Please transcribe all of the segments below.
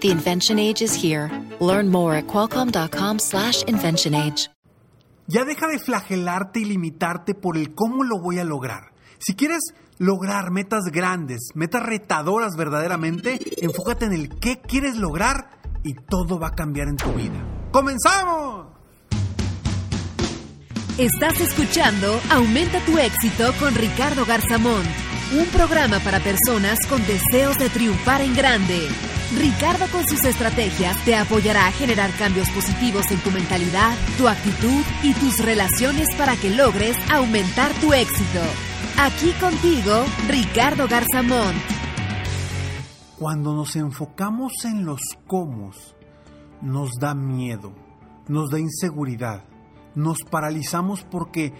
The invention age is here. Learn more at qualcomm.com/slash invention age. Ya deja de flagelarte y limitarte por el cómo lo voy a lograr. Si quieres lograr metas grandes, metas retadoras verdaderamente, enfócate en el qué quieres lograr y todo va a cambiar en tu vida. ¡Comenzamos! Estás escuchando Aumenta tu éxito con Ricardo Garzamón, un programa para personas con deseos de triunfar en grande. Ricardo con sus estrategias te apoyará a generar cambios positivos en tu mentalidad, tu actitud y tus relaciones para que logres aumentar tu éxito. Aquí contigo, Ricardo Garzamón. Cuando nos enfocamos en los cómo, nos da miedo, nos da inseguridad nos paralizamos porque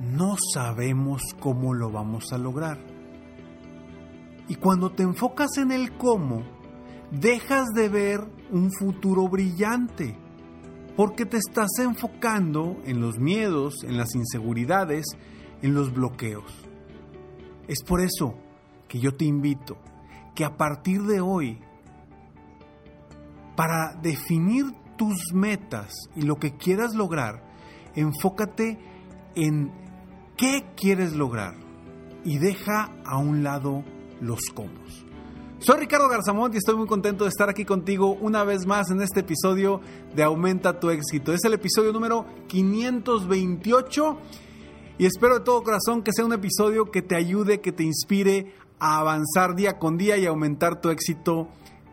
no sabemos cómo lo vamos a lograr. Y cuando te enfocas en el cómo, dejas de ver un futuro brillante, porque te estás enfocando en los miedos, en las inseguridades, en los bloqueos. Es por eso que yo te invito que a partir de hoy, para definir tus metas y lo que quieras lograr, enfócate en qué quieres lograr y deja a un lado los cómo. Soy Ricardo Garzamont y estoy muy contento de estar aquí contigo una vez más en este episodio de Aumenta tu éxito. Es el episodio número 528 y espero de todo corazón que sea un episodio que te ayude, que te inspire a avanzar día con día y aumentar tu éxito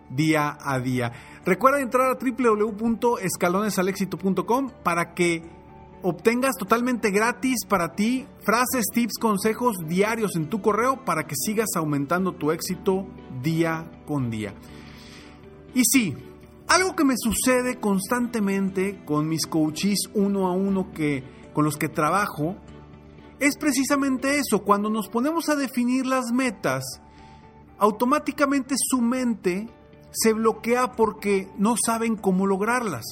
día a día. Recuerda entrar a www.escalonesalexito.com para que obtengas totalmente gratis para ti frases, tips, consejos diarios en tu correo para que sigas aumentando tu éxito día con día. Y sí, algo que me sucede constantemente con mis coaches uno a uno que, con los que trabajo es precisamente eso, cuando nos ponemos a definir las metas, automáticamente su mente se bloquea porque no saben cómo lograrlas.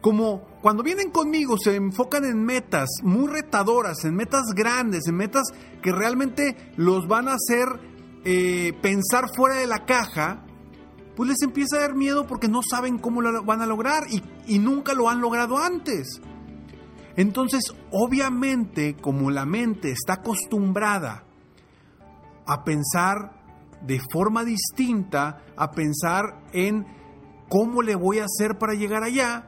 Como cuando vienen conmigo se enfocan en metas muy retadoras, en metas grandes, en metas que realmente los van a hacer eh, pensar fuera de la caja, pues les empieza a dar miedo porque no saben cómo lo van a lograr y, y nunca lo han logrado antes. Entonces, obviamente, como la mente está acostumbrada a pensar de forma distinta a pensar en cómo le voy a hacer para llegar allá,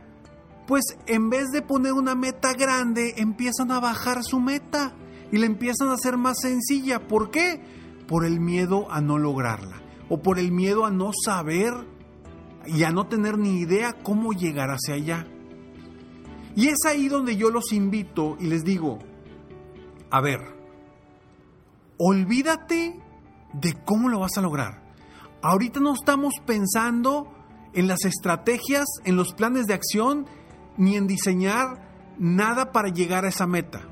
pues en vez de poner una meta grande, empiezan a bajar su meta y la empiezan a hacer más sencilla. ¿Por qué? Por el miedo a no lograrla o por el miedo a no saber y a no tener ni idea cómo llegar hacia allá. Y es ahí donde yo los invito y les digo, a ver, olvídate de cómo lo vas a lograr. Ahorita no estamos pensando en las estrategias, en los planes de acción, ni en diseñar nada para llegar a esa meta.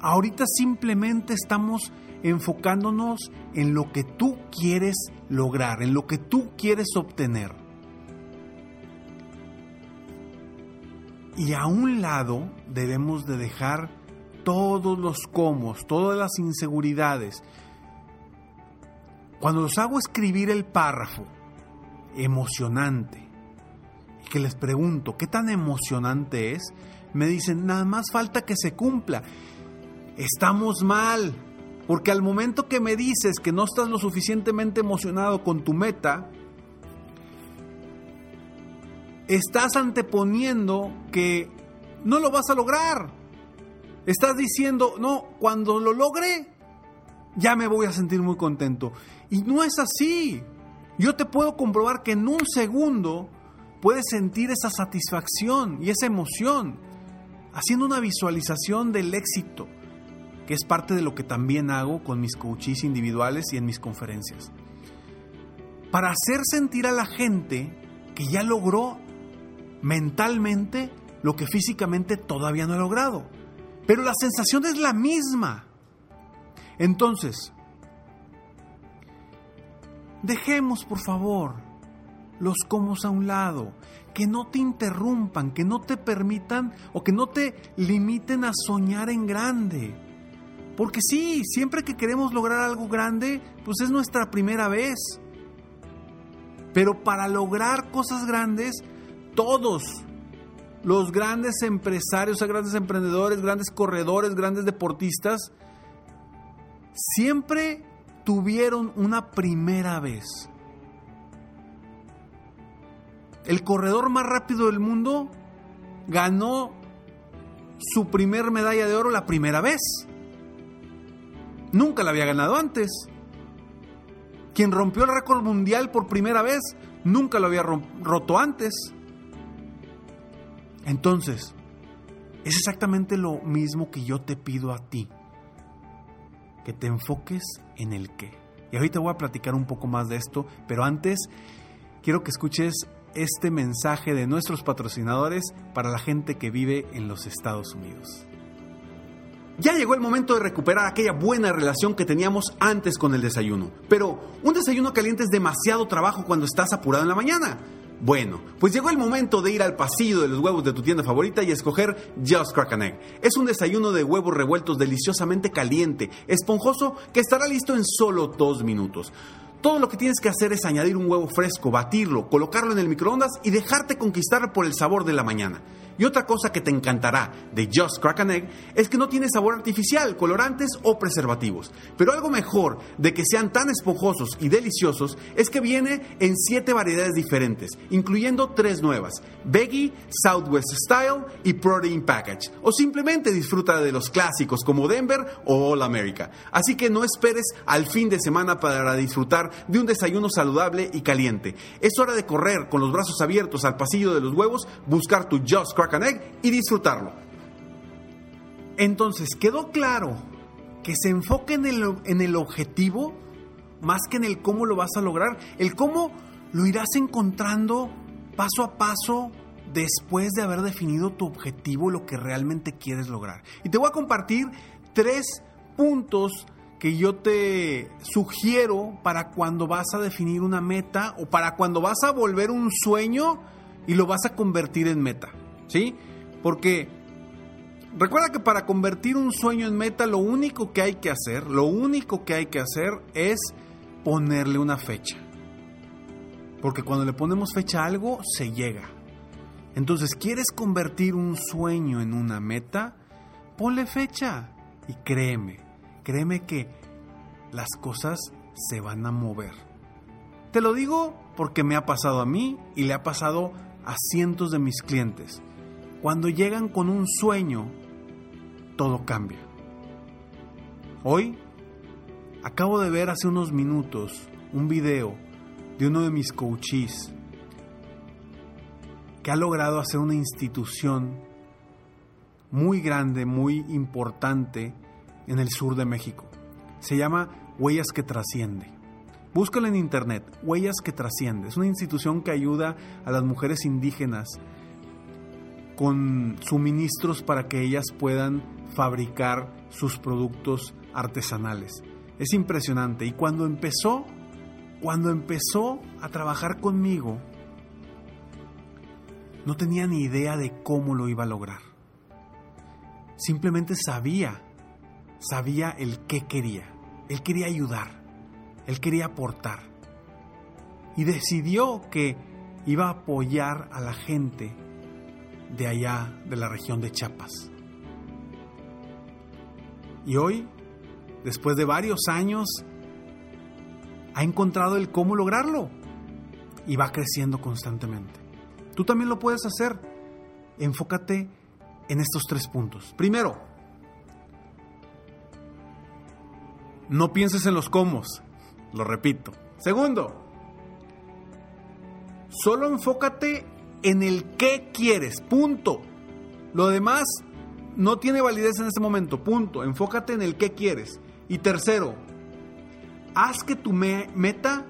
Ahorita simplemente estamos enfocándonos en lo que tú quieres lograr, en lo que tú quieres obtener. Y a un lado debemos de dejar todos los comos, todas las inseguridades, cuando los hago escribir el párrafo emocionante, y que les pregunto, ¿qué tan emocionante es? Me dicen, nada más falta que se cumpla. Estamos mal, porque al momento que me dices que no estás lo suficientemente emocionado con tu meta, estás anteponiendo que no lo vas a lograr. Estás diciendo, no, cuando lo logre, ya me voy a sentir muy contento. Y no es así. Yo te puedo comprobar que en un segundo puedes sentir esa satisfacción y esa emoción haciendo una visualización del éxito, que es parte de lo que también hago con mis coaches individuales y en mis conferencias. Para hacer sentir a la gente que ya logró mentalmente lo que físicamente todavía no he logrado. Pero la sensación es la misma. Entonces, dejemos por favor los comos a un lado, que no te interrumpan, que no te permitan o que no te limiten a soñar en grande. Porque sí, siempre que queremos lograr algo grande, pues es nuestra primera vez. Pero para lograr cosas grandes, todos, los grandes empresarios, grandes emprendedores, grandes corredores, grandes deportistas, siempre tuvieron una primera vez. El corredor más rápido del mundo ganó su primer medalla de oro la primera vez. Nunca la había ganado antes. Quien rompió el récord mundial por primera vez nunca lo había roto antes. Entonces, es exactamente lo mismo que yo te pido a ti. Que te enfoques en el qué. Y ahorita voy a platicar un poco más de esto, pero antes quiero que escuches este mensaje de nuestros patrocinadores para la gente que vive en los Estados Unidos. Ya llegó el momento de recuperar aquella buena relación que teníamos antes con el desayuno. Pero un desayuno caliente es demasiado trabajo cuando estás apurado en la mañana. Bueno, pues llegó el momento de ir al pasillo de los huevos de tu tienda favorita y escoger Just Crack Egg. Es un desayuno de huevos revueltos deliciosamente caliente, esponjoso, que estará listo en solo dos minutos. Todo lo que tienes que hacer es añadir un huevo fresco, batirlo, colocarlo en el microondas y dejarte conquistar por el sabor de la mañana. Y otra cosa que te encantará de Just Crack an Egg es que no tiene sabor artificial, colorantes o preservativos. Pero algo mejor de que sean tan esponjosos y deliciosos es que viene en 7 variedades diferentes, incluyendo tres nuevas: Veggie, Southwest Style y Protein Package. O simplemente disfruta de los clásicos como Denver o All America. Así que no esperes al fin de semana para disfrutar de un desayuno saludable y caliente. Es hora de correr con los brazos abiertos al pasillo de los huevos, buscar tu Just Crack y disfrutarlo. Entonces, quedó claro que se enfoque en el, en el objetivo más que en el cómo lo vas a lograr. El cómo lo irás encontrando paso a paso después de haber definido tu objetivo, lo que realmente quieres lograr. Y te voy a compartir tres puntos que yo te sugiero para cuando vas a definir una meta o para cuando vas a volver un sueño y lo vas a convertir en meta. ¿sí? Porque recuerda que para convertir un sueño en meta, lo único que hay que hacer, lo único que hay que hacer es ponerle una fecha. Porque cuando le ponemos fecha a algo, se llega. Entonces, ¿quieres convertir un sueño en una meta? Ponle fecha y créeme, créeme que las cosas se van a mover. Te lo digo porque me ha pasado a mí y le ha pasado a cientos de mis clientes. Cuando llegan con un sueño, todo cambia. Hoy acabo de ver hace unos minutos un video de uno de mis coaches que ha logrado hacer una institución muy grande, muy importante en el sur de México. Se llama Huellas que Trasciende. Búscalo en internet, Huellas que Trasciende. Es una institución que ayuda a las mujeres indígenas con suministros para que ellas puedan fabricar sus productos artesanales. Es impresionante. Y cuando empezó, cuando empezó a trabajar conmigo, no tenía ni idea de cómo lo iba a lograr. Simplemente sabía, sabía el qué quería. Él quería ayudar, él quería aportar. Y decidió que iba a apoyar a la gente de allá de la región de Chiapas. Y hoy, después de varios años, ha encontrado el cómo lograrlo y va creciendo constantemente. Tú también lo puedes hacer. Enfócate en estos tres puntos. Primero, no pienses en los cómo. Lo repito. Segundo, solo enfócate en el qué quieres, punto. Lo demás no tiene validez en este momento, punto. Enfócate en el qué quieres. Y tercero, haz que tu meta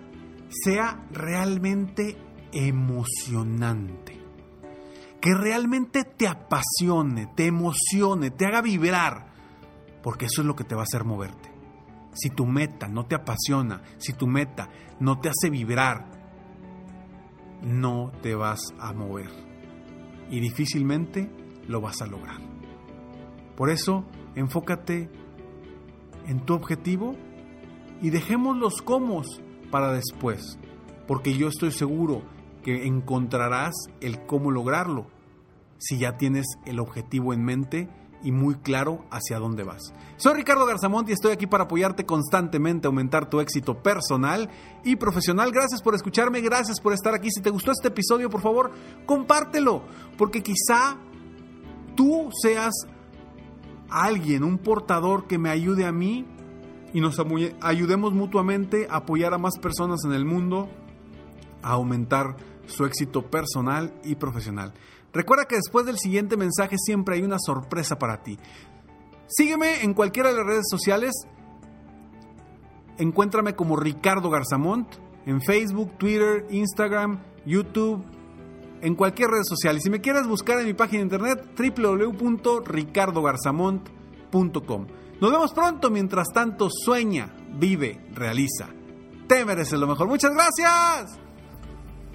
sea realmente emocionante. que realmente te apasione, te emocione, te haga vibrar, porque eso es lo que te va a hacer moverte. Si tu meta no te apasiona, si tu meta no te hace vibrar, no te vas a mover y difícilmente lo vas a lograr. Por eso, enfócate en tu objetivo y dejemos los cómo para después, porque yo estoy seguro que encontrarás el cómo lograrlo si ya tienes el objetivo en mente y muy claro hacia dónde vas. Soy Ricardo Garzamont y estoy aquí para apoyarte constantemente aumentar tu éxito personal y profesional. Gracias por escucharme, gracias por estar aquí. Si te gustó este episodio, por favor, compártelo, porque quizá tú seas alguien, un portador que me ayude a mí y nos ayudemos mutuamente a apoyar a más personas en el mundo a aumentar su éxito personal y profesional. Recuerda que después del siguiente mensaje siempre hay una sorpresa para ti. Sígueme en cualquiera de las redes sociales. Encuéntrame como Ricardo Garzamont en Facebook, Twitter, Instagram, YouTube, en cualquier red social. Y si me quieres buscar en mi página de internet www.ricardogarzamont.com. Nos vemos pronto. Mientras tanto, sueña, vive, realiza. Te mereces lo mejor. Muchas gracias.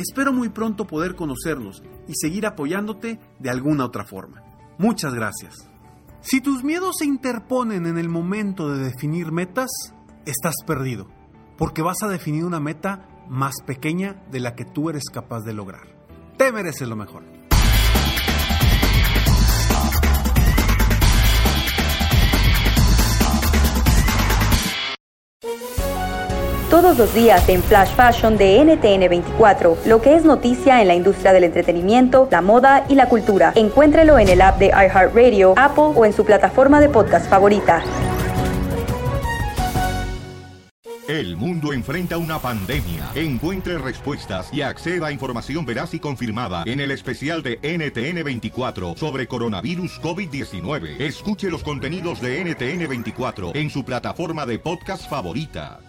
Espero muy pronto poder conocernos y seguir apoyándote de alguna otra forma. Muchas gracias. Si tus miedos se interponen en el momento de definir metas, estás perdido, porque vas a definir una meta más pequeña de la que tú eres capaz de lograr. Te mereces lo mejor. Todos los días en Flash Fashion de NTN 24, lo que es noticia en la industria del entretenimiento, la moda y la cultura. Encuéntrelo en el app de iHeartRadio, Apple o en su plataforma de podcast favorita. El mundo enfrenta una pandemia. Encuentre respuestas y acceda a información veraz y confirmada en el especial de NTN24 sobre coronavirus COVID-19. Escuche los contenidos de NTN24 en su plataforma de podcast favorita.